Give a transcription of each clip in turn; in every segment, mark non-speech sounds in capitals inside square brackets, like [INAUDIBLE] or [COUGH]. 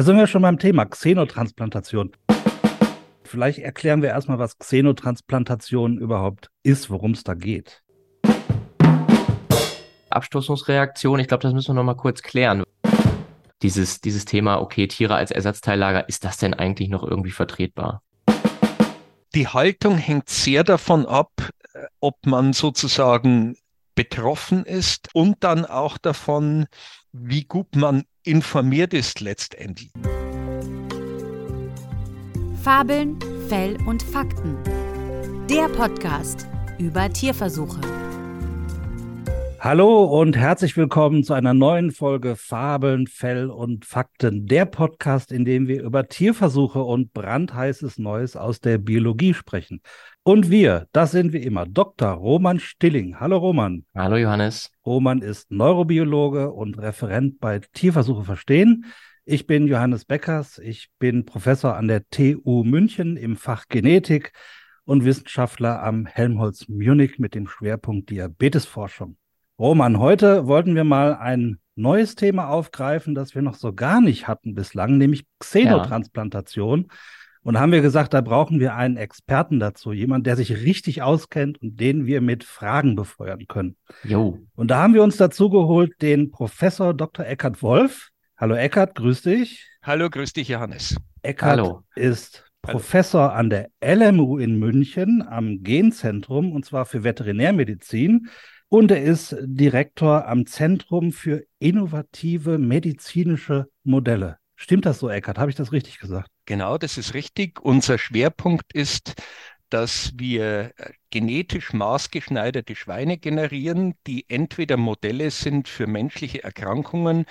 Da sind wir schon beim Thema Xenotransplantation. Vielleicht erklären wir erstmal, was Xenotransplantation überhaupt ist, worum es da geht. Abstoßungsreaktion, ich glaube, das müssen wir nochmal kurz klären. Dieses, dieses Thema, okay, Tiere als Ersatzteillager, ist das denn eigentlich noch irgendwie vertretbar? Die Haltung hängt sehr davon ab, äh, ob man sozusagen betroffen ist und dann auch davon, wie gut man informiert ist letztendlich. Fabeln, Fell und Fakten. Der Podcast über Tierversuche. Hallo und herzlich willkommen zu einer neuen Folge Fabeln, Fell und Fakten. Der Podcast, in dem wir über Tierversuche und brandheißes Neues aus der Biologie sprechen. Und wir, das sind wie immer Dr. Roman Stilling. Hallo Roman. Hallo Johannes. Roman ist Neurobiologe und Referent bei Tierversuche verstehen. Ich bin Johannes Beckers. Ich bin Professor an der TU München im Fach Genetik und Wissenschaftler am Helmholtz Munich mit dem Schwerpunkt Diabetesforschung. Roman, heute wollten wir mal ein neues Thema aufgreifen, das wir noch so gar nicht hatten bislang, nämlich Xenotransplantation. Ja. Und haben wir gesagt, da brauchen wir einen Experten dazu, jemand, der sich richtig auskennt und den wir mit Fragen befeuern können. Jo. Und da haben wir uns dazu geholt den Professor Dr. Eckhard Wolf. Hallo Eckhard, grüß dich. Hallo, grüß dich, Johannes. Eckhard Hallo. ist Professor an der LMU in München am Genzentrum und zwar für Veterinärmedizin und er ist Direktor am Zentrum für innovative medizinische Modelle. Stimmt das so, Eckert? Habe ich das richtig gesagt? Genau, das ist richtig. Unser Schwerpunkt ist, dass wir äh, genetisch maßgeschneiderte Schweine generieren, die entweder Modelle sind für menschliche Erkrankungen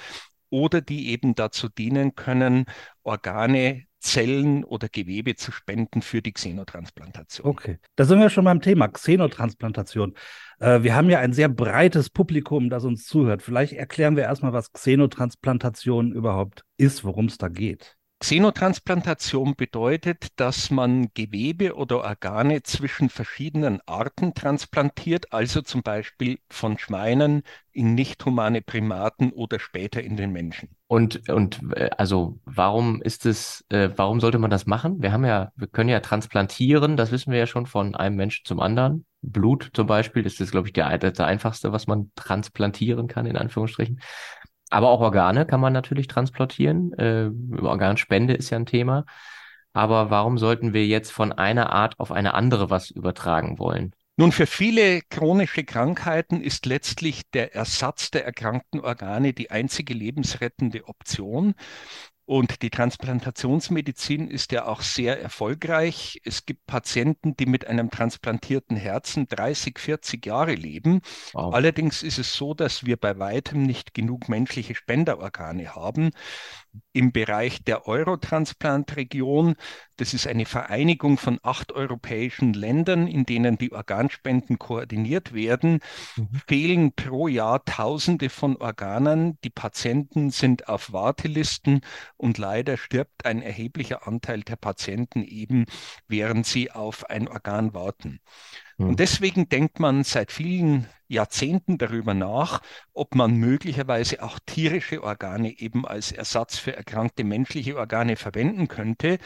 oder die eben dazu dienen können, Organe Zellen oder Gewebe zu spenden für die Xenotransplantation. Okay, da sind wir schon beim Thema Xenotransplantation. Äh, wir haben ja ein sehr breites Publikum, das uns zuhört. Vielleicht erklären wir erstmal, was Xenotransplantation überhaupt ist, worum es da geht. Xenotransplantation bedeutet, dass man Gewebe oder Organe zwischen verschiedenen Arten transplantiert, also zum Beispiel von Schweinen in nicht humane Primaten oder später in den Menschen. Und, und äh, also warum ist es, äh, warum sollte man das machen? Wir haben ja, wir können ja transplantieren, das wissen wir ja schon von einem Menschen zum anderen. Blut zum Beispiel ist das, glaube ich, der, das einfachste, was man transplantieren kann, in Anführungsstrichen. Aber auch Organe kann man natürlich transplantieren. Äh, Organspende ist ja ein Thema. Aber warum sollten wir jetzt von einer Art auf eine andere was übertragen wollen? Nun, für viele chronische Krankheiten ist letztlich der Ersatz der erkrankten Organe die einzige lebensrettende Option. Und die Transplantationsmedizin ist ja auch sehr erfolgreich. Es gibt Patienten, die mit einem transplantierten Herzen 30, 40 Jahre leben. Wow. Allerdings ist es so, dass wir bei weitem nicht genug menschliche Spenderorgane haben im Bereich der Eurotransplant-Region. Das ist eine Vereinigung von acht europäischen Ländern, in denen die Organspenden koordiniert werden. Mhm. Fehlen pro Jahr Tausende von Organen. Die Patienten sind auf Wartelisten und leider stirbt ein erheblicher Anteil der Patienten eben, während sie auf ein Organ warten. Und hm. deswegen denkt man seit vielen Jahrzehnten darüber nach, ob man möglicherweise auch tierische Organe eben als Ersatz für erkrankte menschliche Organe verwenden könnte.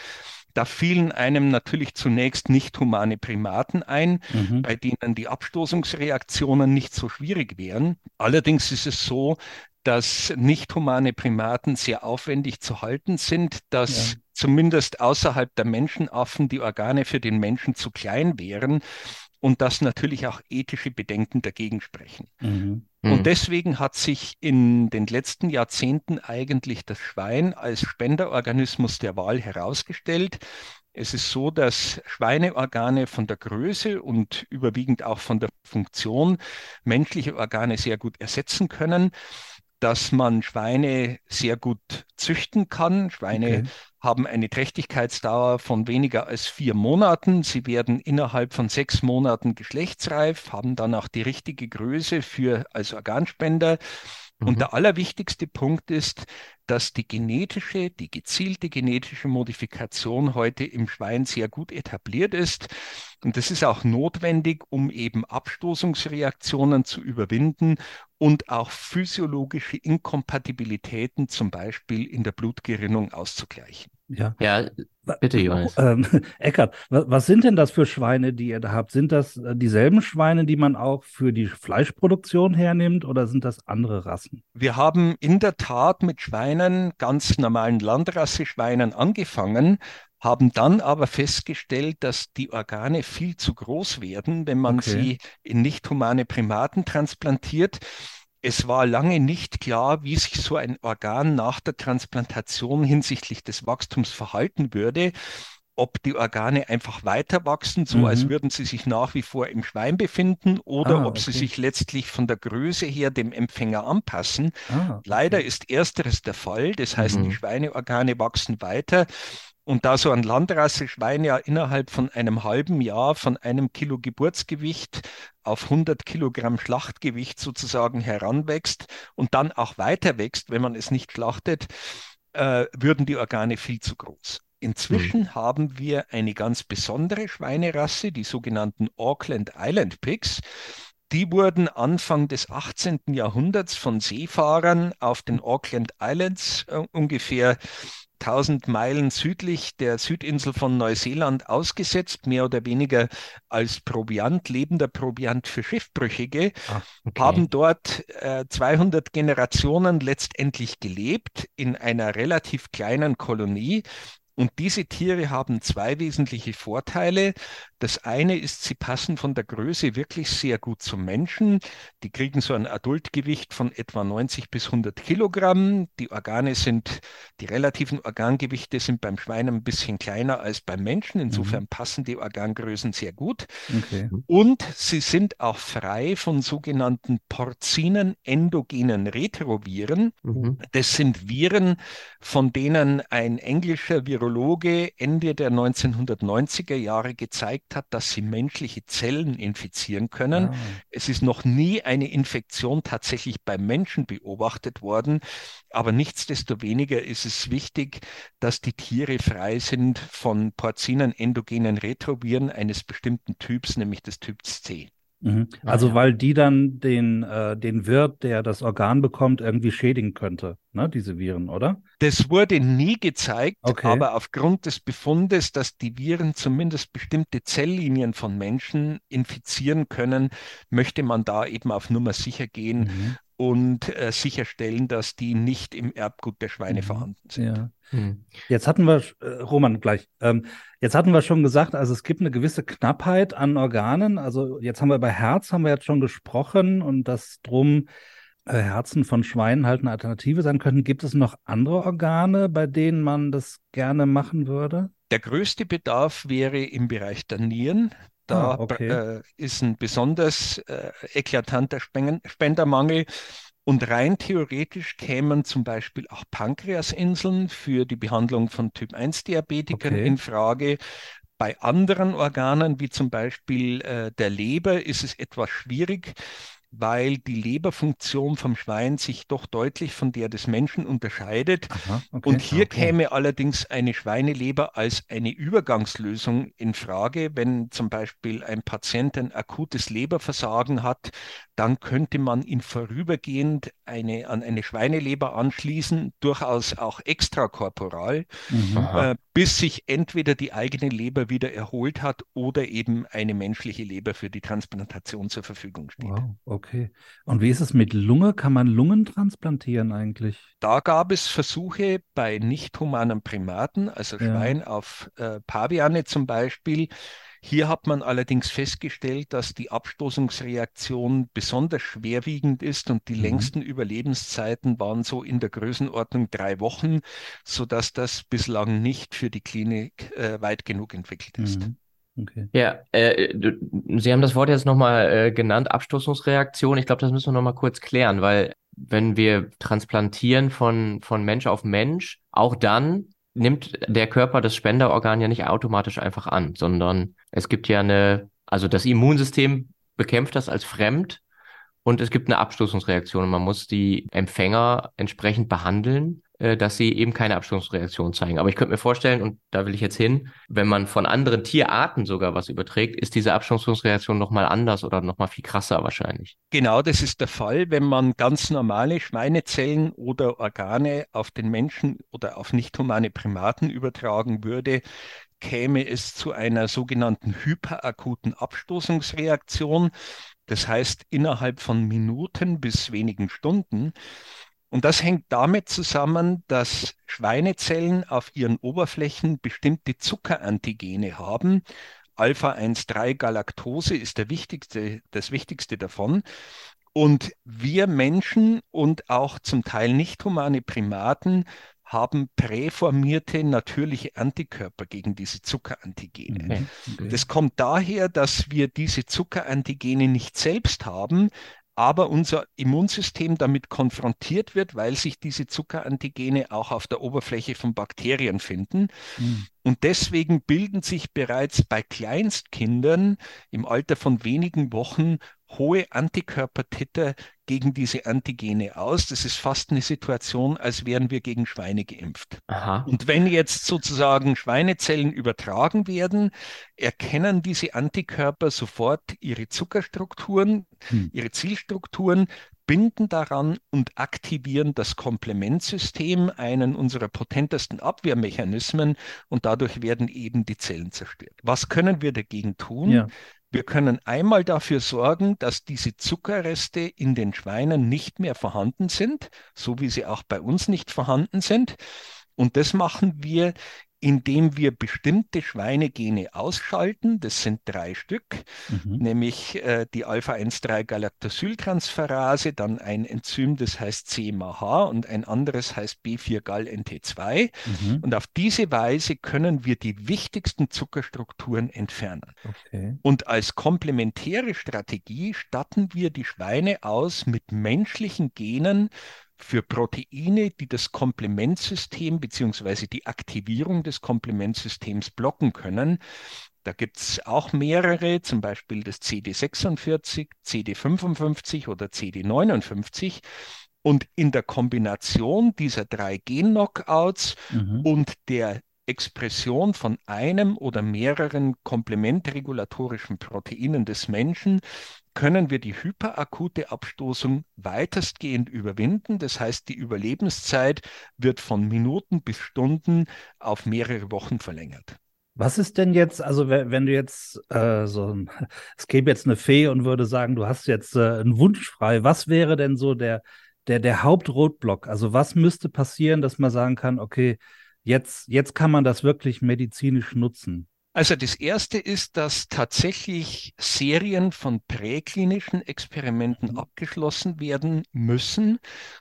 Da fielen einem natürlich zunächst nicht humane Primaten ein, mhm. bei denen die Abstoßungsreaktionen nicht so schwierig wären. Allerdings ist es so, dass nicht humane Primaten sehr aufwendig zu halten sind, dass ja. zumindest außerhalb der Menschenaffen die Organe für den Menschen zu klein wären und dass natürlich auch ethische Bedenken dagegen sprechen. Mhm. Und mhm. deswegen hat sich in den letzten Jahrzehnten eigentlich das Schwein als Spenderorganismus der Wahl herausgestellt. Es ist so, dass Schweineorgane von der Größe und überwiegend auch von der Funktion menschliche Organe sehr gut ersetzen können dass man Schweine sehr gut züchten kann. Schweine okay. haben eine Trächtigkeitsdauer von weniger als vier Monaten. Sie werden innerhalb von sechs Monaten geschlechtsreif, haben dann auch die richtige Größe für als Organspender. Mhm. Und der allerwichtigste Punkt ist, dass die genetische, die gezielte genetische Modifikation heute im Schwein sehr gut etabliert ist. Und das ist auch notwendig, um eben Abstoßungsreaktionen zu überwinden und auch physiologische Inkompatibilitäten, zum Beispiel in der Blutgerinnung, auszugleichen. Ja, ja bitte, Johannes. Ähm, [LAUGHS] Eckart, was sind denn das für Schweine, die ihr da habt? Sind das äh, dieselben Schweine, die man auch für die Fleischproduktion hernimmt oder sind das andere Rassen? Wir haben in der Tat mit Schweinen, ganz normalen Landrasse-Schweinen angefangen, haben dann aber festgestellt, dass die Organe viel zu groß werden, wenn man okay. sie in nicht humane Primaten transplantiert. Es war lange nicht klar, wie sich so ein Organ nach der Transplantation hinsichtlich des Wachstums verhalten würde ob die Organe einfach weiter wachsen, so mhm. als würden sie sich nach wie vor im Schwein befinden, oder ah, ob sie sich letztlich von der Größe her dem Empfänger anpassen. Ah, okay. Leider ist ersteres der Fall. Das heißt, mhm. die Schweineorgane wachsen weiter. Und da so ein Landrasse-Schwein ja innerhalb von einem halben Jahr von einem Kilo Geburtsgewicht auf 100 Kilogramm Schlachtgewicht sozusagen heranwächst und dann auch weiter wächst, wenn man es nicht schlachtet, äh, würden die Organe viel zu groß. Inzwischen mhm. haben wir eine ganz besondere Schweinerasse, die sogenannten Auckland Island Pigs. Die wurden Anfang des 18. Jahrhunderts von Seefahrern auf den Auckland Islands äh, ungefähr 1000 Meilen südlich der Südinsel von Neuseeland ausgesetzt, mehr oder weniger als Proviant, lebender Proviant für Schiffbrüchige, ah, okay. haben dort äh, 200 Generationen letztendlich gelebt in einer relativ kleinen Kolonie. Und diese Tiere haben zwei wesentliche Vorteile. Das eine ist, sie passen von der Größe wirklich sehr gut zum Menschen. Die kriegen so ein Adultgewicht von etwa 90 bis 100 Kilogramm. Die Organe sind, die relativen Organgewichte sind beim Schwein ein bisschen kleiner als beim Menschen. Insofern mhm. passen die Organgrößen sehr gut. Okay. Und sie sind auch frei von sogenannten Porzinen endogenen Retroviren. Mhm. Das sind Viren, von denen ein englischer Virologe Ende der 1990er Jahre gezeigt hat, dass sie menschliche Zellen infizieren können. Ah. Es ist noch nie eine Infektion tatsächlich beim Menschen beobachtet worden, aber nichtsdestoweniger ist es wichtig, dass die Tiere frei sind von Porzinen endogenen Retroviren eines bestimmten Typs, nämlich des Typs C. Mhm. Ah, also ja. weil die dann den, äh, den Wirt, der das Organ bekommt, irgendwie schädigen könnte, ne, diese Viren, oder? Das wurde nie gezeigt, okay. aber aufgrund des Befundes, dass die Viren zumindest bestimmte Zelllinien von Menschen infizieren können, möchte man da eben auf Nummer sicher gehen mhm und äh, sicherstellen, dass die nicht im Erbgut der Schweine mhm. vorhanden sind. Ja. Mhm. Jetzt hatten wir, äh, Roman, gleich, ähm, jetzt hatten wir schon gesagt, also es gibt eine gewisse Knappheit an Organen. Also jetzt haben wir bei Herz, haben wir jetzt schon gesprochen und dass drum äh, Herzen von Schweinen halt eine Alternative sein könnten. Gibt es noch andere Organe, bei denen man das gerne machen würde? Der größte Bedarf wäre im Bereich der Nieren. Da ah, okay. äh, ist ein besonders äh, eklatanter Spendermangel. Und rein theoretisch kämen zum Beispiel auch Pankreasinseln für die Behandlung von Typ-1-Diabetikern okay. in Frage. Bei anderen Organen, wie zum Beispiel äh, der Leber, ist es etwas schwierig, weil die Leberfunktion vom Schwein sich doch deutlich von der des Menschen unterscheidet. Aha, okay, und hier okay. käme allerdings eine Schweineleber als eine Übergangslösung in Frage. Wenn zum Beispiel ein Patient ein akutes Leberversagen hat, dann könnte man ihn vorübergehend eine, an eine Schweineleber anschließen, durchaus auch extrakorporal, mhm. äh, bis sich entweder die eigene Leber wieder erholt hat oder eben eine menschliche Leber für die Transplantation zur Verfügung steht. Wow, okay. Und wie ist es mit Lunge? Kann man Lungen transplantieren eigentlich? Da gab es Versuche bei nicht humanen Primaten, also Schwein ja. auf äh, Paviane zum Beispiel, hier hat man allerdings festgestellt, dass die Abstoßungsreaktion besonders schwerwiegend ist und die mhm. längsten Überlebenszeiten waren so in der Größenordnung drei Wochen, sodass das bislang nicht für die Klinik äh, weit genug entwickelt ist. Mhm. Okay. Ja, äh, Sie haben das Wort jetzt nochmal äh, genannt, Abstoßungsreaktion. Ich glaube, das müssen wir nochmal kurz klären, weil wenn wir transplantieren von, von Mensch auf Mensch, auch dann nimmt der Körper das Spenderorgan ja nicht automatisch einfach an, sondern es gibt ja eine, also das Immunsystem bekämpft das als fremd und es gibt eine Abstoßungsreaktion und man muss die Empfänger entsprechend behandeln. Äh, dass sie eben keine Abstoßungsreaktion zeigen. Aber ich könnte mir vorstellen, und da will ich jetzt hin, wenn man von anderen Tierarten sogar was überträgt, ist diese Abstoßungsreaktion nochmal anders oder nochmal viel krasser wahrscheinlich. Genau, das ist der Fall, wenn man ganz normale Schweinezellen oder Organe auf den Menschen oder auf nicht humane Primaten übertragen würde, käme es zu einer sogenannten hyperakuten Abstoßungsreaktion. Das heißt, innerhalb von Minuten bis wenigen Stunden. Und das hängt damit zusammen, dass Schweinezellen auf ihren Oberflächen bestimmte Zuckerantigene haben. Alpha-1,3-Galaktose ist der wichtigste, das wichtigste davon. Und wir Menschen und auch zum Teil nicht humane Primaten haben präformierte natürliche Antikörper gegen diese Zuckerantigene. Okay. Okay. Das kommt daher, dass wir diese Zuckerantigene nicht selbst haben, aber unser Immunsystem damit konfrontiert wird, weil sich diese Zuckerantigene auch auf der Oberfläche von Bakterien finden. Mhm. Und deswegen bilden sich bereits bei Kleinstkindern im Alter von wenigen Wochen hohe Antikörpertitter gegen diese Antigene aus. Das ist fast eine Situation, als wären wir gegen Schweine geimpft. Aha. Und wenn jetzt sozusagen Schweinezellen übertragen werden, erkennen diese Antikörper sofort ihre Zuckerstrukturen, hm. ihre Zielstrukturen, binden daran und aktivieren das Komplementsystem, einen unserer potentesten Abwehrmechanismen, und dadurch werden eben die Zellen zerstört. Was können wir dagegen tun? Ja. Wir können einmal dafür sorgen, dass diese Zuckerreste in den Schweinen nicht mehr vorhanden sind, so wie sie auch bei uns nicht vorhanden sind. Und das machen wir, indem wir bestimmte Schweinegene ausschalten. Das sind drei Stück, mhm. nämlich äh, die Alpha-1,3-Galactosyltransferase, dann ein Enzym, das heißt CMAH und ein anderes heißt B4-Gal-NT2. Mhm. Und auf diese Weise können wir die wichtigsten Zuckerstrukturen entfernen. Okay. Und als komplementäre Strategie statten wir die Schweine aus mit menschlichen Genen, für Proteine, die das Komplementsystem bzw. die Aktivierung des Komplementsystems blocken können. Da gibt es auch mehrere, zum Beispiel das CD46, CD55 oder CD59. Und in der Kombination dieser drei Gen-Knockouts mhm. und der Expression von einem oder mehreren komplementregulatorischen Proteinen des Menschen können wir die hyperakute Abstoßung weitestgehend überwinden. Das heißt, die Überlebenszeit wird von Minuten bis Stunden auf mehrere Wochen verlängert. Was ist denn jetzt, also wenn du jetzt äh, so, es gäbe jetzt eine Fee und würde sagen, du hast jetzt äh, einen Wunsch frei, was wäre denn so der, der, der Hauptroadblock? Also was müsste passieren, dass man sagen kann, okay, jetzt, jetzt kann man das wirklich medizinisch nutzen? Also das erste ist, dass tatsächlich Serien von präklinischen Experimenten mhm. abgeschlossen werden müssen,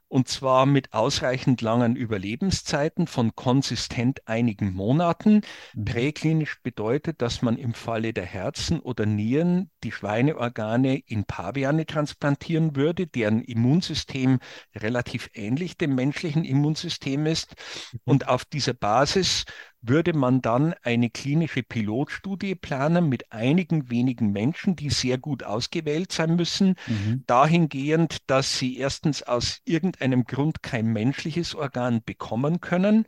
und zwar mit ausreichend langen Überlebenszeiten von konsistent einigen Monaten. Mhm. Präklinisch bedeutet, dass man im Falle der Herzen oder Nieren die Schweineorgane in Paviane transplantieren würde, deren Immunsystem relativ ähnlich dem menschlichen Immunsystem ist. Mhm. Und auf dieser Basis würde man dann eine klinische Pilotstudie planen mit einigen wenigen Menschen, die sehr gut ausgewählt sein müssen, mhm. dahingehend, dass sie erstens aus irgendeinem Grund kein menschliches Organ bekommen können,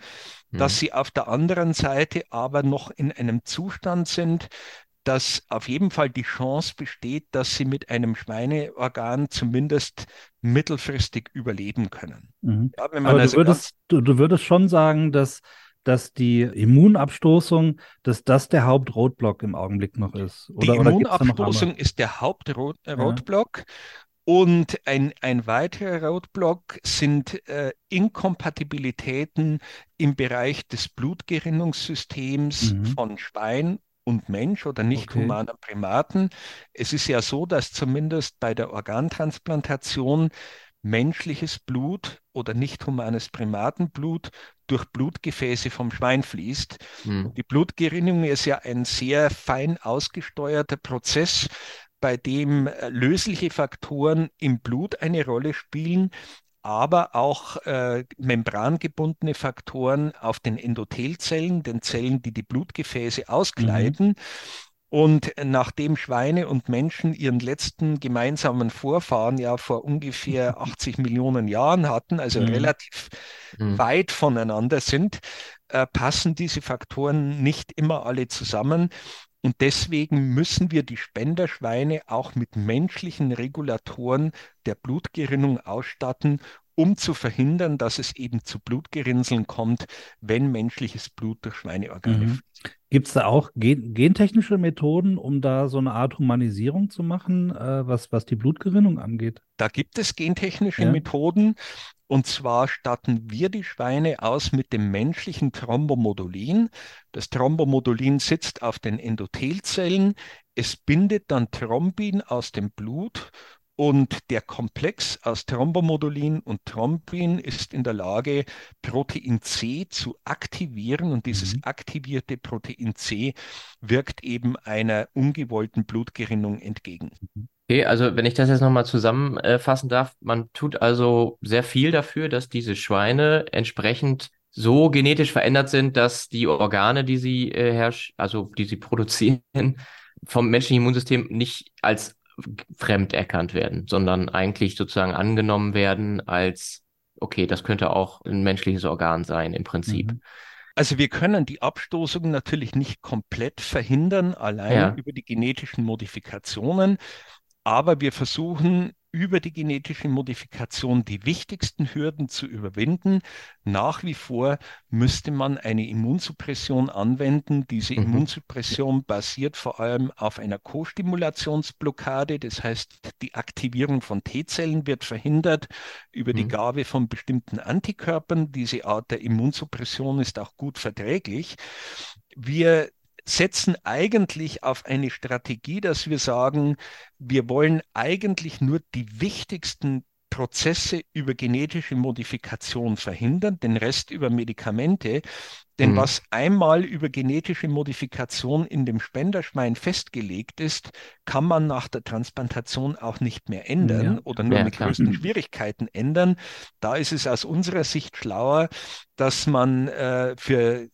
mhm. dass sie auf der anderen Seite aber noch in einem Zustand sind, dass auf jeden Fall die Chance besteht, dass sie mit einem Schweineorgan zumindest mittelfristig überleben können. Mhm. Ja, Aber also du, würdest, du, du würdest schon sagen, dass dass die Immunabstoßung, dass das der Hauptroadblock im Augenblick noch ist? Oder, die Immunabstoßung ist der Hauptroadblock. Ja. Und ein, ein weiterer Roadblock sind äh, Inkompatibilitäten im Bereich des Blutgerinnungssystems mhm. von Schwein und Mensch oder nicht okay. humaner Primaten. Es ist ja so, dass zumindest bei der Organtransplantation menschliches Blut oder nicht humanes Primatenblut durch Blutgefäße vom Schwein fließt. Mhm. Die Blutgerinnung ist ja ein sehr fein ausgesteuerter Prozess, bei dem äh, lösliche Faktoren im Blut eine Rolle spielen, aber auch äh, membrangebundene Faktoren auf den Endothelzellen, den Zellen, die die Blutgefäße auskleiden. Mhm. Und nachdem Schweine und Menschen ihren letzten gemeinsamen Vorfahren ja vor ungefähr [LAUGHS] 80 Millionen Jahren hatten, also mhm. relativ mhm. weit voneinander sind, äh, passen diese Faktoren nicht immer alle zusammen. Und deswegen müssen wir die Spenderschweine auch mit menschlichen Regulatoren der Blutgerinnung ausstatten, um zu verhindern, dass es eben zu Blutgerinnseln kommt, wenn menschliches Blut durch Schweineorgane mhm. fließt. Gibt es da auch gen gentechnische Methoden, um da so eine Art Humanisierung zu machen, äh, was, was die Blutgerinnung angeht? Da gibt es gentechnische ja. Methoden. Und zwar statten wir die Schweine aus mit dem menschlichen Thrombomodulin. Das Thrombomodulin sitzt auf den Endothelzellen. Es bindet dann Thrombin aus dem Blut und der Komplex aus Thrombomodulin und Thrombin ist in der Lage, Protein C zu aktivieren. Und dieses mhm. aktivierte Protein C wirkt eben einer ungewollten Blutgerinnung entgegen. Okay, also wenn ich das jetzt nochmal zusammenfassen darf, man tut also sehr viel dafür, dass diese Schweine entsprechend so genetisch verändert sind, dass die Organe, die sie äh, herrsch also die sie produzieren, vom menschlichen Immunsystem nicht als fremd erkannt werden, sondern eigentlich sozusagen angenommen werden als, okay, das könnte auch ein menschliches Organ sein im Prinzip. Mhm. Also wir können die Abstoßung natürlich nicht komplett verhindern, allein ja. über die genetischen Modifikationen, aber wir versuchen über die genetische Modifikation die wichtigsten Hürden zu überwinden. Nach wie vor müsste man eine Immunsuppression anwenden. Diese mhm. Immunsuppression basiert vor allem auf einer Co-Stimulationsblockade. Das heißt, die Aktivierung von T-Zellen wird verhindert über mhm. die Gabe von bestimmten Antikörpern. Diese Art der Immunsuppression ist auch gut verträglich. Wir setzen eigentlich auf eine Strategie, dass wir sagen, wir wollen eigentlich nur die wichtigsten Prozesse über genetische Modifikation verhindern, den Rest über Medikamente. Denn mhm. was einmal über genetische Modifikation in dem Spenderschwein festgelegt ist, kann man nach der Transplantation auch nicht mehr ändern ja. oder nur ja, mit klar. größten Schwierigkeiten ändern. Da ist es aus unserer Sicht schlauer, dass man äh, für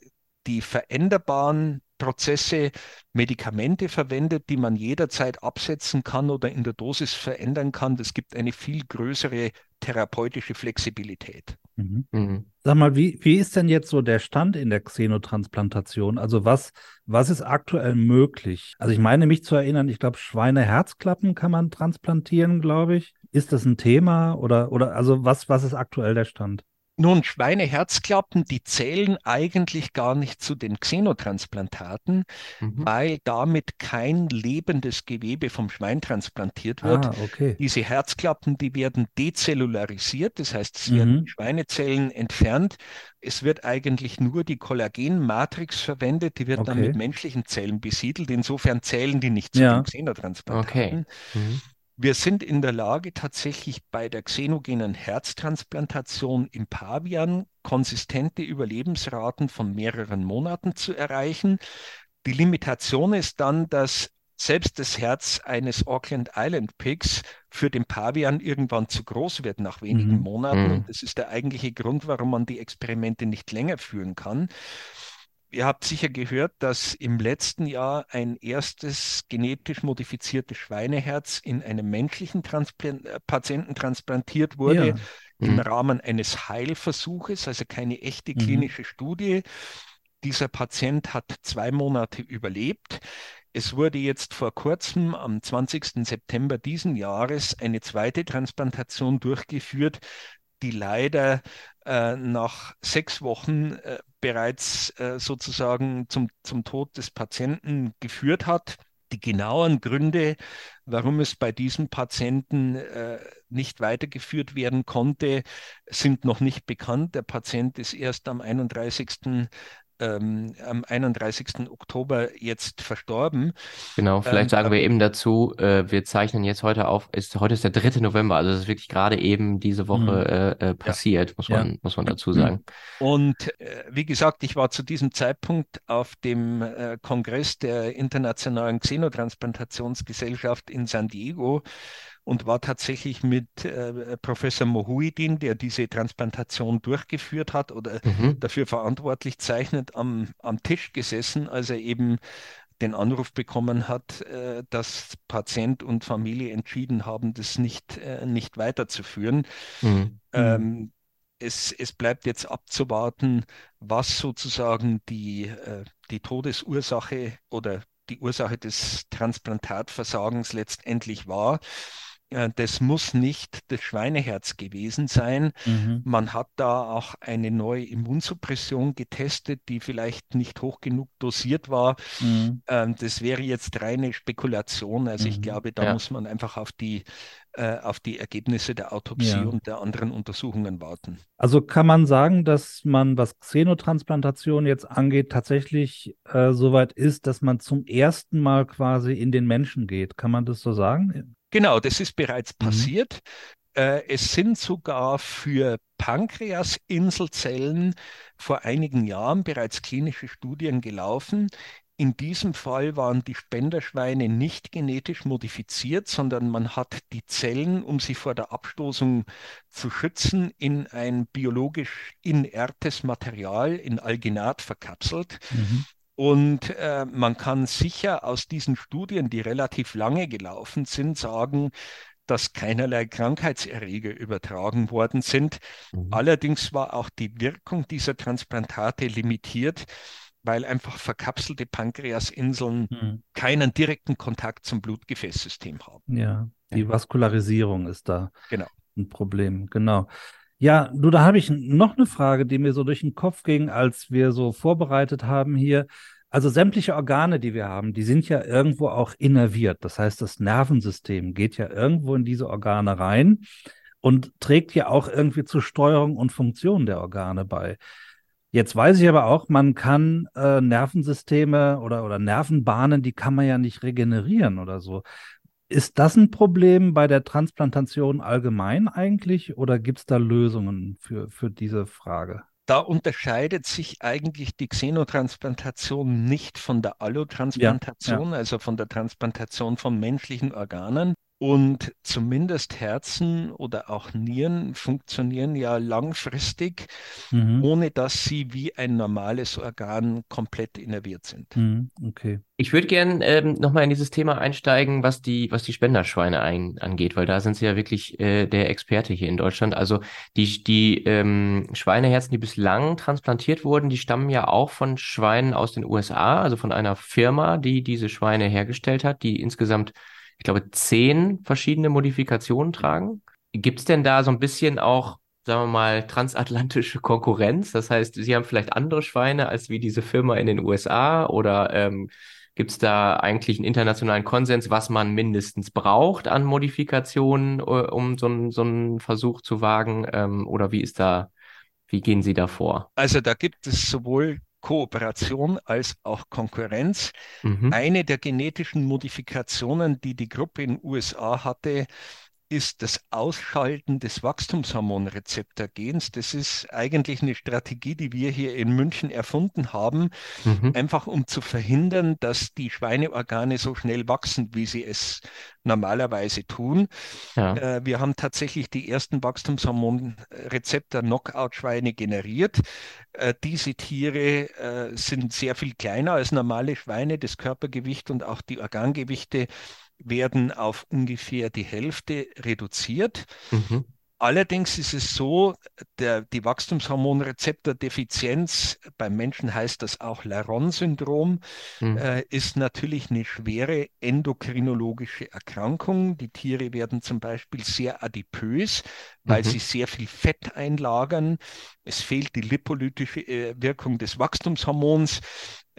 die veränderbaren Prozesse Medikamente verwendet, die man jederzeit absetzen kann oder in der Dosis verändern kann. Das gibt eine viel größere therapeutische Flexibilität. Mhm. Mhm. Sag mal, wie, wie ist denn jetzt so der Stand in der Xenotransplantation? Also was, was ist aktuell möglich? Also ich meine mich zu erinnern, ich glaube, Schweineherzklappen kann man transplantieren, glaube ich. Ist das ein Thema oder, oder also was, was ist aktuell der Stand? Nun, Schweineherzklappen, die zählen eigentlich gar nicht zu den Xenotransplantaten, mhm. weil damit kein lebendes Gewebe vom Schwein transplantiert wird. Ah, okay. Diese Herzklappen, die werden dezellularisiert, das heißt, es mhm. werden Schweinezellen entfernt. Es wird eigentlich nur die Kollagenmatrix verwendet, die wird okay. dann mit menschlichen Zellen besiedelt. Insofern zählen die nicht zu ja. den Xenotransplantaten. Okay. Mhm. Wir sind in der Lage, tatsächlich bei der xenogenen Herztransplantation im Pavian konsistente Überlebensraten von mehreren Monaten zu erreichen. Die Limitation ist dann, dass selbst das Herz eines Auckland Island Pigs für den Pavian irgendwann zu groß wird nach wenigen mhm. Monaten. Mhm. Und das ist der eigentliche Grund, warum man die Experimente nicht länger führen kann. Ihr habt sicher gehört, dass im letzten Jahr ein erstes genetisch modifiziertes Schweineherz in einem menschlichen Transplant äh, Patienten transplantiert wurde. Ja. Im mhm. Rahmen eines Heilversuches, also keine echte mhm. klinische mhm. Studie. Dieser Patient hat zwei Monate überlebt. Es wurde jetzt vor kurzem, am 20. September diesen Jahres, eine zweite Transplantation durchgeführt, die leider äh, nach sechs Wochen äh, bereits äh, sozusagen zum, zum Tod des Patienten geführt hat. Die genauen Gründe, warum es bei diesem Patienten äh, nicht weitergeführt werden konnte, sind noch nicht bekannt. Der Patient ist erst am 31 ähm, am 31. Oktober jetzt verstorben. Genau, vielleicht ähm, sagen wir eben dazu, äh, wir zeichnen jetzt heute auf, ist, heute ist der 3. November, also es ist wirklich gerade eben diese Woche mhm. äh, äh, passiert, ja. muss man, ja. muss man dazu sagen. Und äh, wie gesagt, ich war zu diesem Zeitpunkt auf dem äh, Kongress der Internationalen Xenotransplantationsgesellschaft in San Diego und war tatsächlich mit äh, Professor Mohuidin, der diese Transplantation durchgeführt hat oder mhm. dafür verantwortlich zeichnet, am, am Tisch gesessen, als er eben den Anruf bekommen hat, äh, dass Patient und Familie entschieden haben, das nicht, äh, nicht weiterzuführen. Mhm. Ähm, es, es bleibt jetzt abzuwarten, was sozusagen die, äh, die Todesursache oder die Ursache des Transplantatversagens letztendlich war. Äh, das muss nicht das Schweineherz gewesen sein. Mhm. Man hat da auch eine neue Immunsuppression getestet, die vielleicht nicht hoch genug dosiert war. Mhm. Ähm, das wäre jetzt reine Spekulation. Also mhm. ich glaube, da ja. muss man einfach auf die, äh, auf die Ergebnisse der Autopsie ja. und der anderen Untersuchungen warten. Also kann man sagen, dass man, was Xenotransplantation jetzt angeht, tatsächlich äh, soweit ist, dass man zum ersten Mal quasi in den Menschen geht. Kann man das so sagen? Genau, das ist bereits mhm. passiert. Äh, es sind sogar für Pankreasinselzellen vor einigen Jahren bereits klinische Studien gelaufen. In diesem Fall waren die Spenderschweine nicht genetisch modifiziert, sondern man hat die Zellen, um sie vor der Abstoßung zu schützen, in ein biologisch inertes Material, in Alginat verkapselt. Mhm. Und äh, man kann sicher aus diesen Studien, die relativ lange gelaufen sind, sagen, dass keinerlei Krankheitserreger übertragen worden sind. Mhm. Allerdings war auch die Wirkung dieser Transplantate limitiert, weil einfach verkapselte Pankreasinseln mhm. keinen direkten Kontakt zum Blutgefäßsystem haben. Ja, die Vaskularisierung ist da genau. ein Problem. Genau. Ja, du, da habe ich noch eine Frage, die mir so durch den Kopf ging, als wir so vorbereitet haben hier. Also sämtliche Organe, die wir haben, die sind ja irgendwo auch innerviert. Das heißt, das Nervensystem geht ja irgendwo in diese Organe rein und trägt ja auch irgendwie zur Steuerung und Funktion der Organe bei. Jetzt weiß ich aber auch, man kann äh, Nervensysteme oder, oder Nervenbahnen, die kann man ja nicht regenerieren oder so. Ist das ein Problem bei der Transplantation allgemein eigentlich oder gibt es da Lösungen für, für diese Frage? Da unterscheidet sich eigentlich die Xenotransplantation nicht von der Allotransplantation, ja, ja. also von der Transplantation von menschlichen Organen. Und zumindest Herzen oder auch Nieren funktionieren ja langfristig, mhm. ohne dass sie wie ein normales Organ komplett innerviert sind. Mhm. Okay. Ich würde gerne ähm, nochmal in dieses Thema einsteigen, was die, was die Spenderschweine ein, angeht, weil da sind sie ja wirklich äh, der Experte hier in Deutschland. Also die, die ähm, Schweineherzen, die bislang transplantiert wurden, die stammen ja auch von Schweinen aus den USA, also von einer Firma, die diese Schweine hergestellt hat, die insgesamt ich glaube, zehn verschiedene Modifikationen tragen. Gibt es denn da so ein bisschen auch, sagen wir mal, transatlantische [LAUGHS] Konkurrenz? Das heißt, Sie haben vielleicht andere Schweine als wie diese Firma in den USA oder ähm, gibt es da eigentlich einen internationalen Konsens, was man mindestens braucht an Modifikationen, äh, um so, einen so einen Versuch zu wagen? Ähm, oder wie ist da, wie gehen Sie da vor? Also da gibt es sowohl Kooperation als auch Konkurrenz. Mhm. Eine der genetischen Modifikationen, die die Gruppe in den USA hatte, ist das Ausschalten des Wachstumshormonrezeptorgens. Das ist eigentlich eine Strategie, die wir hier in München erfunden haben, mhm. einfach um zu verhindern, dass die Schweineorgane so schnell wachsen, wie sie es normalerweise tun. Ja. Äh, wir haben tatsächlich die ersten Wachstumshormonrezeptor-Knockout-Schweine generiert. Äh, diese Tiere äh, sind sehr viel kleiner als normale Schweine. Das Körpergewicht und auch die Organgewichte werden auf ungefähr die Hälfte reduziert. Mhm. Allerdings ist es so, der, die Wachstumshormonrezeptordefizienz, beim Menschen heißt das auch Laron-Syndrom, mhm. äh, ist natürlich eine schwere endokrinologische Erkrankung. Die Tiere werden zum Beispiel sehr adipös, weil mhm. sie sehr viel Fett einlagern. Es fehlt die lipolytische äh, Wirkung des Wachstumshormons.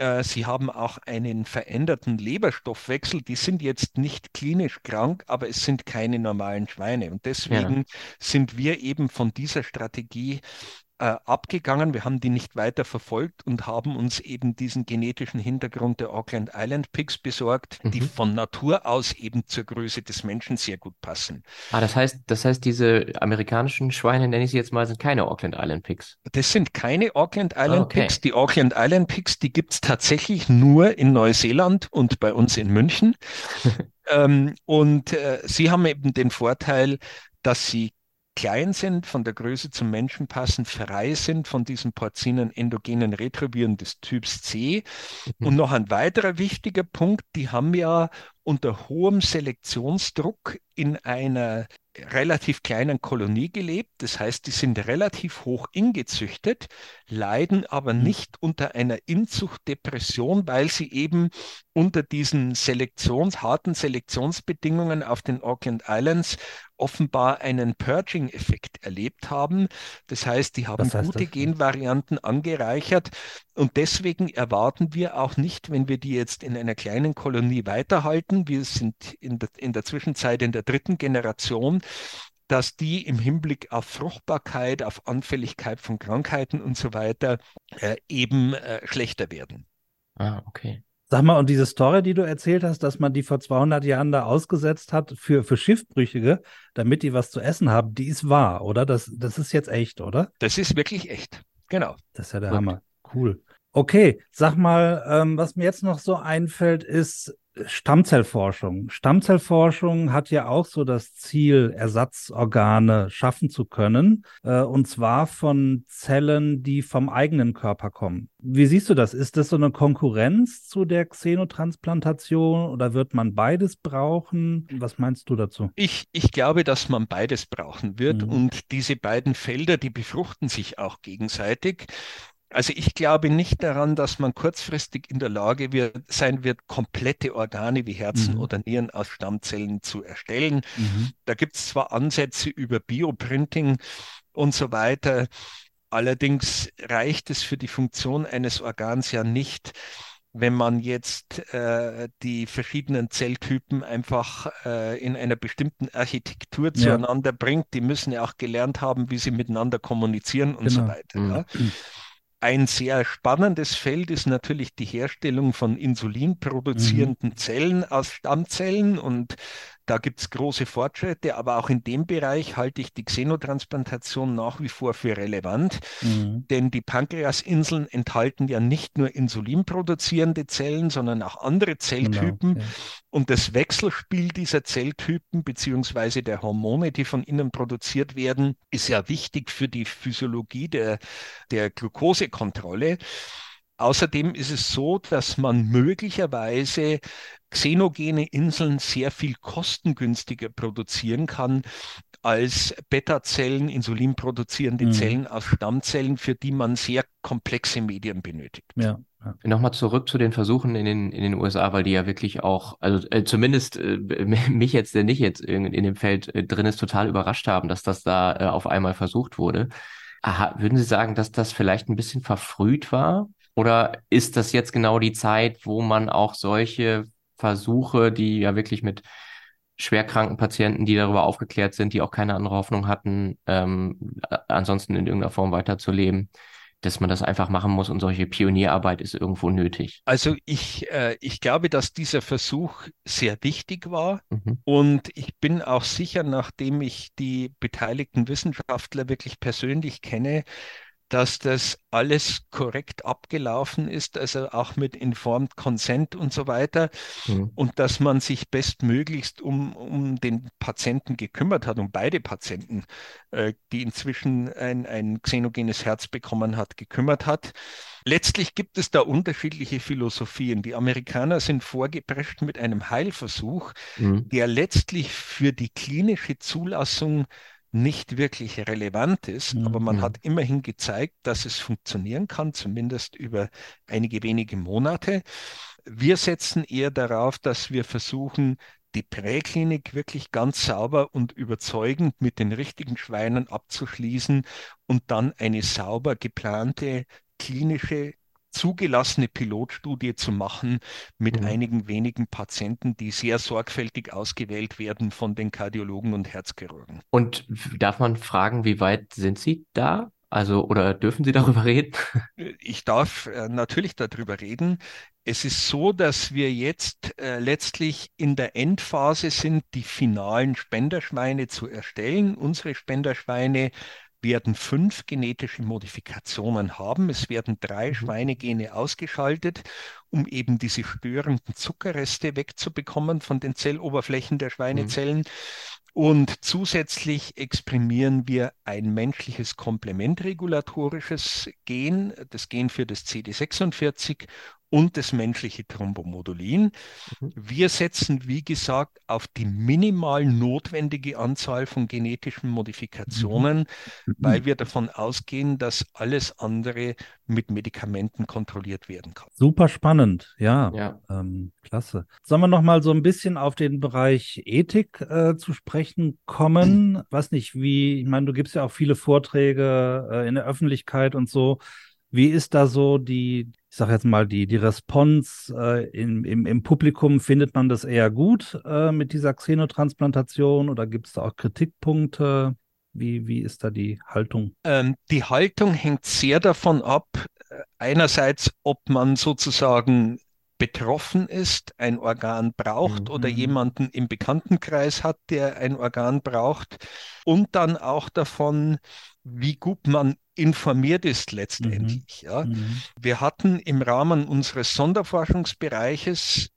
Äh, sie haben auch einen veränderten Leberstoffwechsel. Die sind jetzt nicht klinisch krank, aber es sind keine normalen Schweine. Und deswegen ja. sind wir eben von dieser Strategie äh, abgegangen. Wir haben die nicht weiter verfolgt und haben uns eben diesen genetischen Hintergrund der Auckland Island Pigs besorgt, mhm. die von Natur aus eben zur Größe des Menschen sehr gut passen. Ah, das heißt, das heißt, diese amerikanischen Schweine, nenne ich sie jetzt mal, sind keine Auckland Island Pigs. Das sind keine Auckland Island ah, okay. Pigs. Die Auckland Island Pigs, die gibt es tatsächlich nur in Neuseeland und bei uns in München. [LAUGHS] ähm, und äh, sie haben eben den Vorteil, dass sie klein sind, von der Größe zum Menschen passen, frei sind von diesen Porzinen endogenen Retroviren des Typs C. Mhm. Und noch ein weiterer wichtiger Punkt, die haben ja unter hohem Selektionsdruck in einer relativ kleinen Kolonie gelebt. Das heißt, die sind relativ hoch ingezüchtet, leiden aber mhm. nicht unter einer Inzuchtdepression, weil sie eben unter diesen Selektions, harten Selektionsbedingungen auf den Auckland Islands offenbar einen Purging-Effekt erlebt haben. Das heißt, die haben heißt gute das? Genvarianten angereichert und deswegen erwarten wir auch nicht, wenn wir die jetzt in einer kleinen Kolonie weiterhalten, wir sind in der, in der Zwischenzeit in der dritten Generation, dass die im Hinblick auf Fruchtbarkeit, auf Anfälligkeit von Krankheiten und so weiter äh, eben äh, schlechter werden. Ah, okay. Sag mal, und diese Story, die du erzählt hast, dass man die vor 200 Jahren da ausgesetzt hat für, für Schiffbrüchige, damit die was zu essen haben, die ist wahr, oder? Das, das ist jetzt echt, oder? Das ist wirklich echt. Genau. Das ist ja der. Hammer. Cool. Okay, sag mal, ähm, was mir jetzt noch so einfällt, ist, Stammzellforschung. Stammzellforschung hat ja auch so das Ziel, Ersatzorgane schaffen zu können, äh, und zwar von Zellen, die vom eigenen Körper kommen. Wie siehst du das? Ist das so eine Konkurrenz zu der Xenotransplantation oder wird man beides brauchen? Was meinst du dazu? Ich, ich glaube, dass man beides brauchen wird mhm. und diese beiden Felder, die befruchten sich auch gegenseitig. Also ich glaube nicht daran, dass man kurzfristig in der Lage wird, sein wird, komplette Organe wie Herzen mhm. oder Nieren aus Stammzellen zu erstellen. Mhm. Da gibt es zwar Ansätze über Bioprinting und so weiter, allerdings reicht es für die Funktion eines Organs ja nicht, wenn man jetzt äh, die verschiedenen Zelltypen einfach äh, in einer bestimmten Architektur ja. zueinander bringt. Die müssen ja auch gelernt haben, wie sie miteinander kommunizieren und genau. so weiter. Mhm. Ein sehr spannendes Feld ist natürlich die Herstellung von insulinproduzierenden mhm. Zellen aus Stammzellen und da gibt es große Fortschritte, aber auch in dem Bereich halte ich die Xenotransplantation nach wie vor für relevant, mhm. denn die Pankreasinseln enthalten ja nicht nur insulinproduzierende Zellen, sondern auch andere Zelltypen. Genau, ja. Und das Wechselspiel dieser Zelltypen beziehungsweise der Hormone, die von innen produziert werden, ist ja wichtig für die Physiologie der, der Glukosekontrolle. Außerdem ist es so, dass man möglicherweise xenogene Inseln sehr viel kostengünstiger produzieren kann als Beta-Zellen, insulinproduzierende mhm. Zellen aus Stammzellen, für die man sehr komplexe Medien benötigt. Ja. Ja. Nochmal zurück zu den Versuchen in den, in den USA, weil die ja wirklich auch, also äh, zumindest äh, [LAUGHS] mich jetzt, der nicht jetzt in, in dem Feld äh, drin ist, total überrascht haben, dass das da äh, auf einmal versucht wurde. Aha, würden Sie sagen, dass das vielleicht ein bisschen verfrüht war? Oder ist das jetzt genau die Zeit, wo man auch solche Versuche, die ja wirklich mit schwerkranken Patienten, die darüber aufgeklärt sind, die auch keine andere Hoffnung hatten, ähm, ansonsten in irgendeiner Form weiterzuleben, dass man das einfach machen muss und solche Pionierarbeit ist irgendwo nötig. Also ich, äh, ich glaube, dass dieser Versuch sehr wichtig war mhm. und ich bin auch sicher, nachdem ich die beteiligten Wissenschaftler wirklich persönlich kenne, dass das alles korrekt abgelaufen ist, also auch mit Informed Consent und so weiter mhm. und dass man sich bestmöglichst um, um den Patienten gekümmert hat, um beide Patienten, äh, die inzwischen ein, ein xenogenes Herz bekommen hat, gekümmert hat. Letztlich gibt es da unterschiedliche Philosophien. Die Amerikaner sind vorgeprescht mit einem Heilversuch, mhm. der letztlich für die klinische Zulassung nicht wirklich relevant ist, mhm. aber man mhm. hat immerhin gezeigt, dass es funktionieren kann, zumindest über einige wenige Monate. Wir setzen eher darauf, dass wir versuchen, die Präklinik wirklich ganz sauber und überzeugend mit den richtigen Schweinen abzuschließen und dann eine sauber geplante klinische zugelassene Pilotstudie zu machen mit mhm. einigen wenigen Patienten, die sehr sorgfältig ausgewählt werden von den Kardiologen und Herzchirurgen. Und darf man fragen, wie weit sind Sie da? Also, oder dürfen Sie [LAUGHS] darüber reden? Ich darf äh, natürlich darüber reden. Es ist so, dass wir jetzt äh, letztlich in der Endphase sind, die finalen Spenderschweine zu erstellen. Unsere Spenderschweine werden fünf genetische Modifikationen haben. Es werden drei mhm. Schweinegene ausgeschaltet, um eben diese störenden Zuckerreste wegzubekommen von den Zelloberflächen der Schweinezellen. Mhm. Und zusätzlich exprimieren wir ein menschliches komplementregulatorisches Gen, das Gen für das CD46 und das menschliche Thrombomodulin. Mhm. Wir setzen, wie gesagt, auf die minimal notwendige Anzahl von genetischen Modifikationen, mhm. weil wir davon ausgehen, dass alles andere mit Medikamenten kontrolliert werden kann. Super spannend, ja. ja. Ähm, klasse. Sollen wir noch mal so ein bisschen auf den Bereich Ethik äh, zu sprechen kommen? Weiß nicht, wie, ich meine, du gibst ja auch viele Vorträge äh, in der Öffentlichkeit und so. Wie ist da so die, ich sage jetzt mal, die, die Response äh, im, im, im Publikum? Findet man das eher gut äh, mit dieser Xenotransplantation oder gibt es da auch Kritikpunkte? Wie, wie ist da die Haltung? Ähm, die Haltung hängt sehr davon ab, äh, einerseits, ob man sozusagen betroffen ist, ein Organ braucht mhm. oder jemanden im Bekanntenkreis hat, der ein Organ braucht und dann auch davon, wie gut man informiert ist letztendlich. Mhm. Ja. Mhm. Wir hatten im Rahmen unseres Sonderforschungsbereiches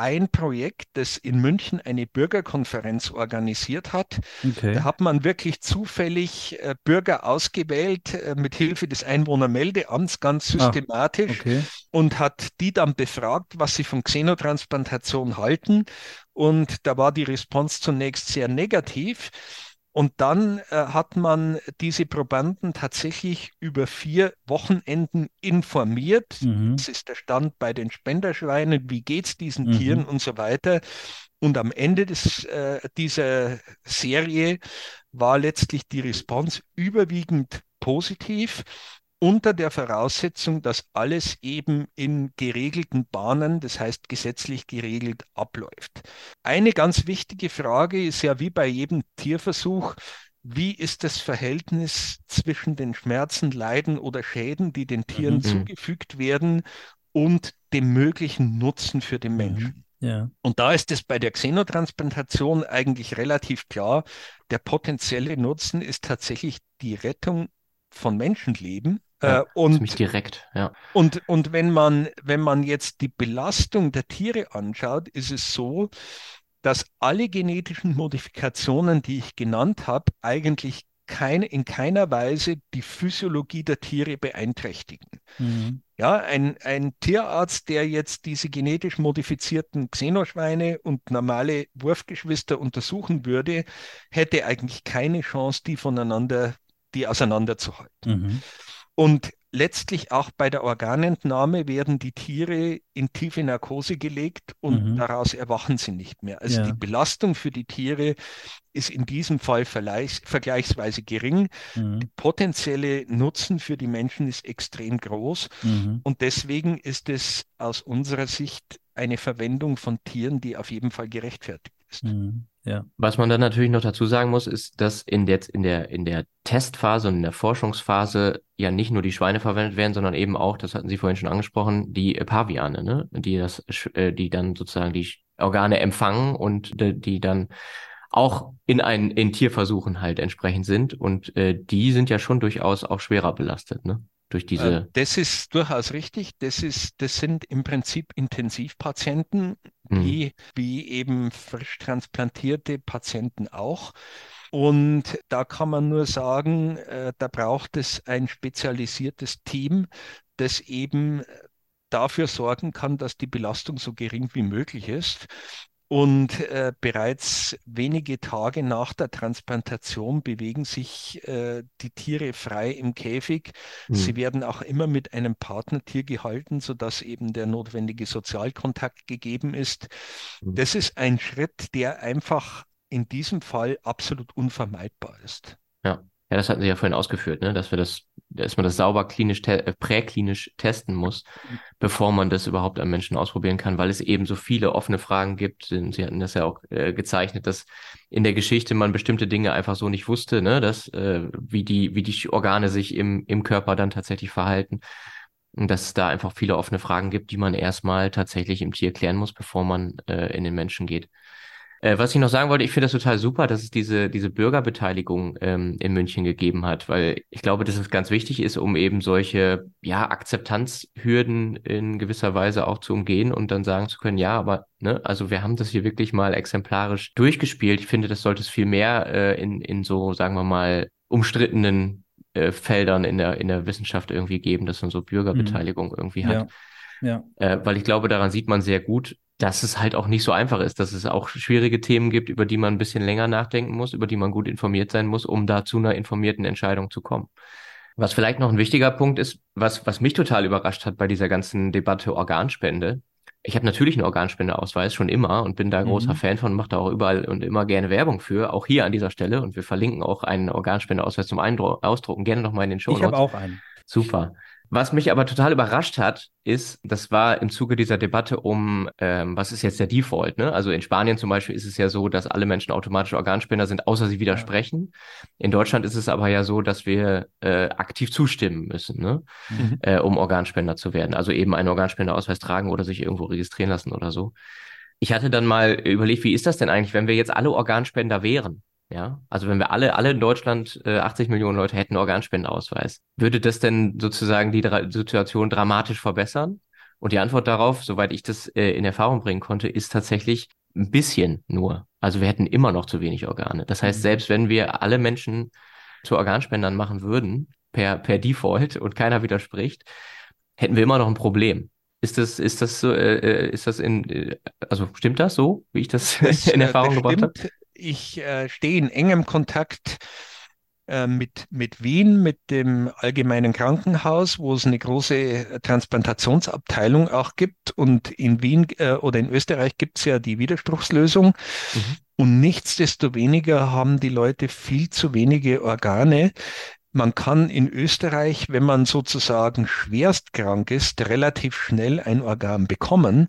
ein Projekt, das in München eine Bürgerkonferenz organisiert hat. Okay. Da hat man wirklich zufällig äh, Bürger ausgewählt äh, mit Hilfe des Einwohnermeldeamts ganz ah, systematisch ah, okay. und hat die dann befragt, was sie von Xenotransplantation halten. Und da war die Response zunächst sehr negativ. Und dann äh, hat man diese Probanden tatsächlich über vier Wochenenden informiert. Mhm. Das ist der Stand bei den Spenderschweinen, wie geht es diesen mhm. Tieren und so weiter. Und am Ende des, äh, dieser Serie war letztlich die Response überwiegend positiv unter der Voraussetzung, dass alles eben in geregelten Bahnen, das heißt gesetzlich geregelt, abläuft. Eine ganz wichtige Frage ist ja wie bei jedem Tierversuch, wie ist das Verhältnis zwischen den Schmerzen, Leiden oder Schäden, die den Tieren mhm. zugefügt werden, und dem möglichen Nutzen für den. Menschen? Ja. Und da ist es bei der Xenotransplantation eigentlich relativ klar, der potenzielle Nutzen ist tatsächlich die Rettung von Menschenleben ja, äh, und, ziemlich direkt, ja. Und, und wenn man, wenn man jetzt die Belastung der Tiere anschaut, ist es so, dass alle genetischen [LAUGHS] Modifikationen, die ich genannt habe, eigentlich kein, in keiner Weise die Physiologie der Tiere beeinträchtigen. Mhm. Ja, ein, ein Tierarzt, der jetzt diese genetisch modifizierten Xenoschweine und normale Wurfgeschwister untersuchen würde, hätte eigentlich keine Chance, die voneinander, die auseinanderzuhalten. Mhm. Und letztlich auch bei der Organentnahme werden die Tiere in tiefe Narkose gelegt und mhm. daraus erwachen sie nicht mehr. Also ja. die Belastung für die Tiere ist in diesem Fall vergleichsweise gering. Mhm. Der potenzielle Nutzen für die Menschen ist extrem groß. Mhm. Und deswegen ist es aus unserer Sicht eine Verwendung von Tieren, die auf jeden Fall gerechtfertigt ist. Mhm. Ja. Was man dann natürlich noch dazu sagen muss, ist, dass in der, in der, in der Testphase und in der Forschungsphase ja nicht nur die Schweine verwendet werden, sondern eben auch, das hatten Sie vorhin schon angesprochen, die Paviane, ne? die das, äh, die dann sozusagen die Organe empfangen und die dann auch in einen in Tierversuchen halt entsprechend sind und äh, die sind ja schon durchaus auch schwerer belastet, ne? Durch diese. Äh, das ist durchaus richtig. Das ist, das sind im Prinzip Intensivpatienten, mhm. wie, wie eben frisch transplantierte Patienten auch. Und da kann man nur sagen, äh, da braucht es ein spezialisiertes Team, das eben dafür sorgen kann, dass die Belastung so gering wie möglich ist. Und äh, bereits wenige Tage nach der Transplantation bewegen sich äh, die Tiere frei im Käfig. Mhm. Sie werden auch immer mit einem Partnertier gehalten, sodass eben der notwendige Sozialkontakt gegeben ist. Mhm. Das ist ein Schritt, der einfach in diesem Fall absolut unvermeidbar ist. Ja. Ja, das hatten Sie ja vorhin ausgeführt, ne? dass wir das, dass man das sauber klinisch, te äh, präklinisch testen muss, bevor man das überhaupt am Menschen ausprobieren kann, weil es eben so viele offene Fragen gibt. Sie hatten das ja auch äh, gezeichnet, dass in der Geschichte man bestimmte Dinge einfach so nicht wusste, ne? dass äh, wie die, wie die Organe sich im, im Körper dann tatsächlich verhalten. Und dass es da einfach viele offene Fragen gibt, die man erstmal tatsächlich im Tier klären muss, bevor man äh, in den Menschen geht. Äh, was ich noch sagen wollte, ich finde das total super, dass es diese, diese Bürgerbeteiligung ähm, in München gegeben hat, weil ich glaube, dass es ganz wichtig ist, um eben solche ja, Akzeptanzhürden in gewisser Weise auch zu umgehen und dann sagen zu können, ja, aber ne, also wir haben das hier wirklich mal exemplarisch durchgespielt. Ich finde, das sollte es viel mehr äh, in, in so, sagen wir mal, umstrittenen äh, Feldern in der, in der Wissenschaft irgendwie geben, dass man so Bürgerbeteiligung mhm. irgendwie hat. Ja. Ja. Äh, weil ich glaube, daran sieht man sehr gut, dass es halt auch nicht so einfach ist, dass es auch schwierige Themen gibt, über die man ein bisschen länger nachdenken muss, über die man gut informiert sein muss, um da zu einer informierten Entscheidung zu kommen. Was vielleicht noch ein wichtiger Punkt ist, was, was mich total überrascht hat bei dieser ganzen Debatte Organspende. Ich habe natürlich einen Organspendeausweis schon immer und bin da großer mhm. Fan von, mache da auch überall und immer gerne Werbung für, auch hier an dieser Stelle. Und wir verlinken auch einen Organspendeausweis zum Eindru Ausdrucken, gerne nochmal in den Show Notes. Ich habe auch einen. Super. Was mich aber total überrascht hat, ist, das war im Zuge dieser Debatte um, ähm, was ist jetzt der Default? Ne? Also in Spanien zum Beispiel ist es ja so, dass alle Menschen automatisch Organspender sind, außer sie widersprechen. In Deutschland ist es aber ja so, dass wir äh, aktiv zustimmen müssen, ne? Mhm. Äh, um Organspender zu werden. Also eben einen Organspenderausweis tragen oder sich irgendwo registrieren lassen oder so. Ich hatte dann mal überlegt, wie ist das denn eigentlich, wenn wir jetzt alle Organspender wären? Ja, also wenn wir alle, alle in Deutschland, äh, 80 Millionen Leute hätten Organspendeausweis, würde das denn sozusagen die Dra Situation dramatisch verbessern? Und die Antwort darauf, soweit ich das äh, in Erfahrung bringen konnte, ist tatsächlich ein bisschen nur. Also wir hätten immer noch zu wenig Organe. Das heißt, mhm. selbst wenn wir alle Menschen zu Organspendern machen würden, per, per Default und keiner widerspricht, hätten wir immer noch ein Problem. Ist das, ist das so, äh, äh ist das in, äh, also stimmt das so, wie ich das, das [LAUGHS] in Erfahrung gebracht habe? Ich äh, stehe in engem Kontakt äh, mit, mit Wien, mit dem Allgemeinen Krankenhaus, wo es eine große Transplantationsabteilung auch gibt. Und in Wien äh, oder in Österreich gibt es ja die Widerspruchslösung. Mhm. Und nichtsdestoweniger haben die Leute viel zu wenige Organe. Man kann in Österreich, wenn man sozusagen schwerst krank ist, relativ schnell ein Organ bekommen.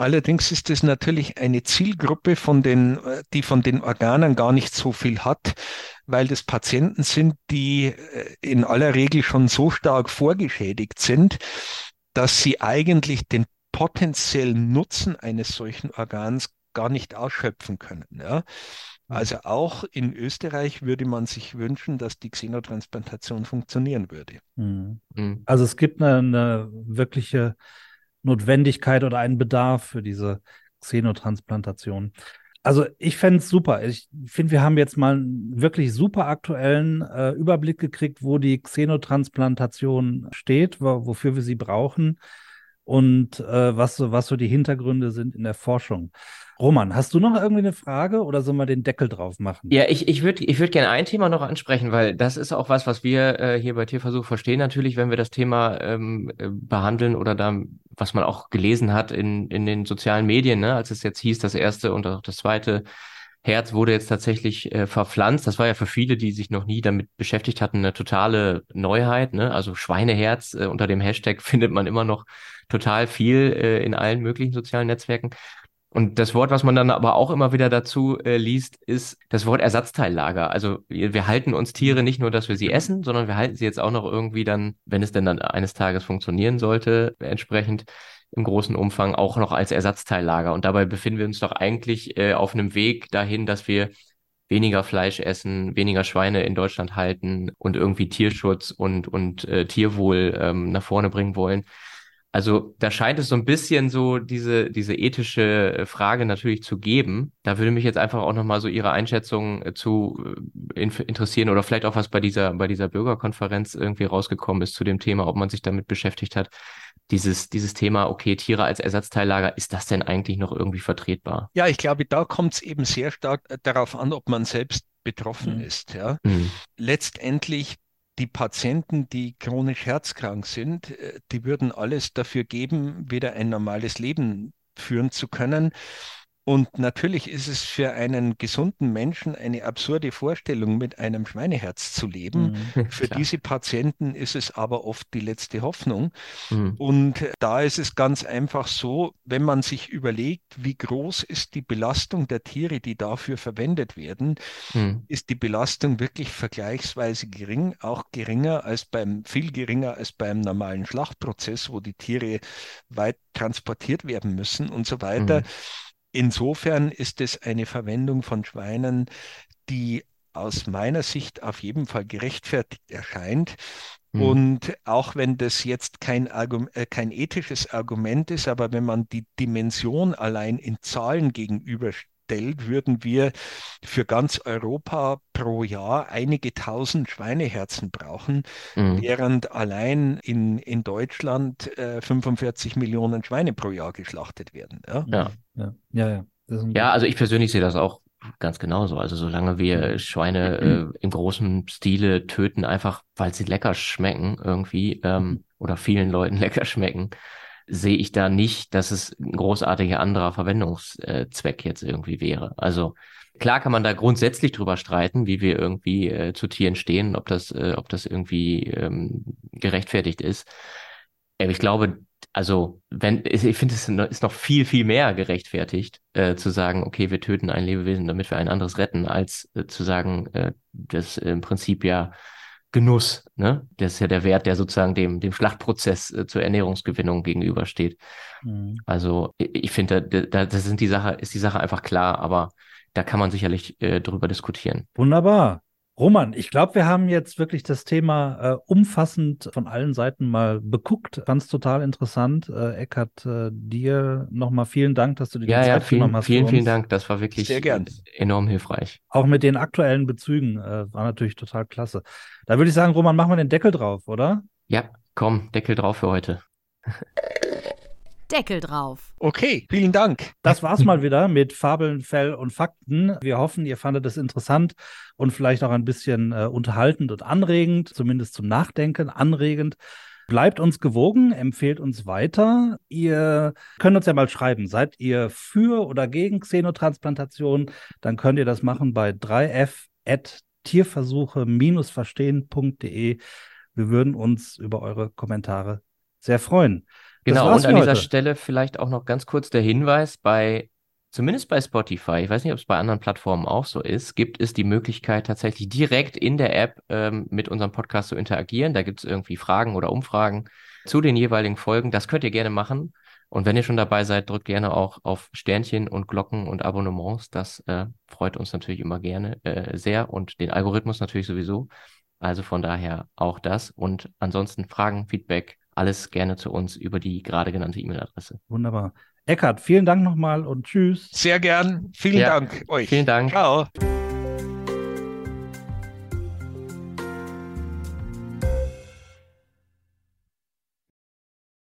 Allerdings ist es natürlich eine Zielgruppe, von den, die von den Organen gar nicht so viel hat, weil das Patienten sind, die äh, in aller Regel schon so stark vorgeschädigt sind, dass sie eigentlich den potenziellen Nutzen eines solchen Organs gar nicht ausschöpfen können. Ja? Mhm. Also auch in Österreich würde man sich wünschen, dass die Xenotransplantation funktionieren würde. Mhm. mhm. Also es gibt eine, eine wirkliche Notwendigkeit oder einen Bedarf für diese Xenotransplantation. Also ich fände es super. Ich finde, wir haben jetzt mal einen wirklich super aktuellen äh, Überblick gekriegt, wo die Xenotransplantation steht, wo, wofür wir sie brauchen und äh, was, so, was so die Hintergründe sind in der Forschung. Roman, hast du noch irgendwie eine Frage oder sollen wir den Deckel drauf machen? Ja, ich, ich würde ich würd gerne ein Thema noch ansprechen, weil das ist auch was, was wir äh, hier bei Tierversuch verstehen natürlich, wenn wir das Thema ähm, äh, behandeln oder da, was man auch gelesen hat in, in den sozialen Medien, ne, als es jetzt hieß, das erste und auch das zweite Herz wurde jetzt tatsächlich äh, verpflanzt. Das war ja für viele, die sich noch nie damit beschäftigt hatten, eine totale Neuheit. Ne? Also Schweineherz äh, unter dem Hashtag [LAUGHS] findet man immer noch total viel äh, in allen möglichen sozialen Netzwerken. Und das Wort, was man dann aber auch immer wieder dazu äh, liest, ist das Wort Ersatzteillager. Also wir, wir, halten uns Tiere nicht nur, dass wir sie essen, sondern wir halten sie jetzt auch noch irgendwie dann, wenn es denn dann eines Tages funktionieren sollte, entsprechend im großen Umfang auch noch als Ersatzteillager. Und dabei befinden wir uns doch eigentlich äh, auf einem Weg dahin, dass wir weniger Fleisch essen, weniger Schweine in Deutschland halten und irgendwie Tierschutz und, und äh, Tierwohl ähm, nach vorne bringen wollen. Also da scheint es so ein bisschen so diese, diese ethische äh, Frage natürlich zu geben. Da würde mich jetzt einfach auch nochmal so Ihre Einschätzung äh, zu äh, interessieren oder vielleicht auch was bei dieser, bei dieser Bürgerkonferenz irgendwie rausgekommen ist zu dem Thema, ob man sich damit beschäftigt hat. Dieses, dieses Thema, okay, Tiere als Ersatzteillager, ist das denn eigentlich noch irgendwie vertretbar? Ja, ich glaube, da kommt es eben sehr stark darauf an, ob man selbst betroffen mhm. ist. Ja. Mhm. Letztendlich die Patienten, die chronisch herzkrank sind, äh, die würden alles dafür geben, wieder ein normales Leben führen zu können. Und natürlich ist es für einen gesunden Menschen eine absurde Vorstellung, mit einem Schweineherz zu leben. Mhm, [LAUGHS] für diese Patienten ist es aber oft die letzte Hoffnung. Mhm. Und da ist es ganz einfach so, wenn man sich überlegt, wie groß ist die Belastung der Tiere, die dafür verwendet werden, mhm. ist die Belastung wirklich vergleichsweise gering, auch geringer als beim, viel geringer als beim normalen Schlachtprozess, wo die Tiere weit transportiert werden müssen und so weiter. Insofern ist es eine Verwendung von Schweinen, die aus meiner Sicht auf jeden Fall gerechtfertigt erscheint. Mhm. Und auch wenn das jetzt kein, äh, kein ethisches Argument ist, aber wenn man die Dimension allein in Zahlen gegenüberstellt, würden wir für ganz Europa pro Jahr einige tausend Schweineherzen brauchen, mhm. während allein in, in Deutschland äh, 45 Millionen Schweine pro Jahr geschlachtet werden. Ja, ja, ja. ja, ja. Ja, also ich persönlich sehe das auch Ganz genauso. Also solange wir. Schweine [CLEARS THROAT] äh, im großen Stile töten, einfach weil sie lecker schmecken irgendwie ähm, mhm. oder vielen Leuten [LAUGHS] lecker schmecken, sehe ich da nicht, dass es ein großartiger anderer Verwendungszweck jetzt irgendwie wäre. Also klar kann man da grundsätzlich drüber streiten, wie wir irgendwie äh, zu Tieren stehen, ob das, äh, ob das irgendwie ähm, gerechtfertigt ist. Aber ich glaube, also wenn ich finde, es ist noch viel, viel mehr gerechtfertigt, äh, zu sagen, okay, wir töten ein Lebewesen, damit wir ein anderes retten, als äh, zu sagen, äh, das im Prinzip ja Genuss, ne? Das ist ja der Wert, der sozusagen dem, dem Schlachtprozess äh, zur Ernährungsgewinnung gegenübersteht. Mhm. Also ich, ich finde, da, da das sind die Sache, ist die Sache einfach klar, aber da kann man sicherlich äh, drüber diskutieren. Wunderbar. Roman, ich glaube, wir haben jetzt wirklich das Thema äh, umfassend von allen Seiten mal beguckt. Ganz total interessant. Äh, Eckart, äh, dir nochmal vielen Dank, dass du dir ja, die Zeit ja, vielen, genommen hast. Vielen, vielen Dank. Das war wirklich Sehr gern. enorm hilfreich. Auch mit den aktuellen Bezügen äh, war natürlich total klasse. Da würde ich sagen, Roman, machen wir den Deckel drauf, oder? Ja, komm, Deckel drauf für heute. [LAUGHS] Deckel drauf. Okay, vielen Dank. Das war's mal wieder mit Fabeln, Fell und Fakten. Wir hoffen, ihr fandet es interessant und vielleicht auch ein bisschen äh, unterhaltend und anregend, zumindest zum Nachdenken anregend. Bleibt uns gewogen, empfehlt uns weiter. Ihr könnt uns ja mal schreiben, seid ihr für oder gegen Xenotransplantation? Dann könnt ihr das machen bei 3f tierversuche-verstehen.de. Wir würden uns über eure Kommentare sehr freuen. Genau, und an dieser heute. Stelle vielleicht auch noch ganz kurz der Hinweis bei, zumindest bei Spotify, ich weiß nicht, ob es bei anderen Plattformen auch so ist, gibt es die Möglichkeit tatsächlich direkt in der App ähm, mit unserem Podcast zu interagieren. Da gibt es irgendwie Fragen oder Umfragen zu den jeweiligen Folgen. Das könnt ihr gerne machen. Und wenn ihr schon dabei seid, drückt gerne auch auf Sternchen und Glocken und Abonnements. Das äh, freut uns natürlich immer gerne äh, sehr und den Algorithmus natürlich sowieso. Also von daher auch das. Und ansonsten Fragen, Feedback, alles gerne zu uns über die gerade genannte E-Mail-Adresse. Wunderbar. Eckart, vielen Dank nochmal und tschüss. Sehr gern. Vielen ja, Dank euch. Vielen Dank. Ciao.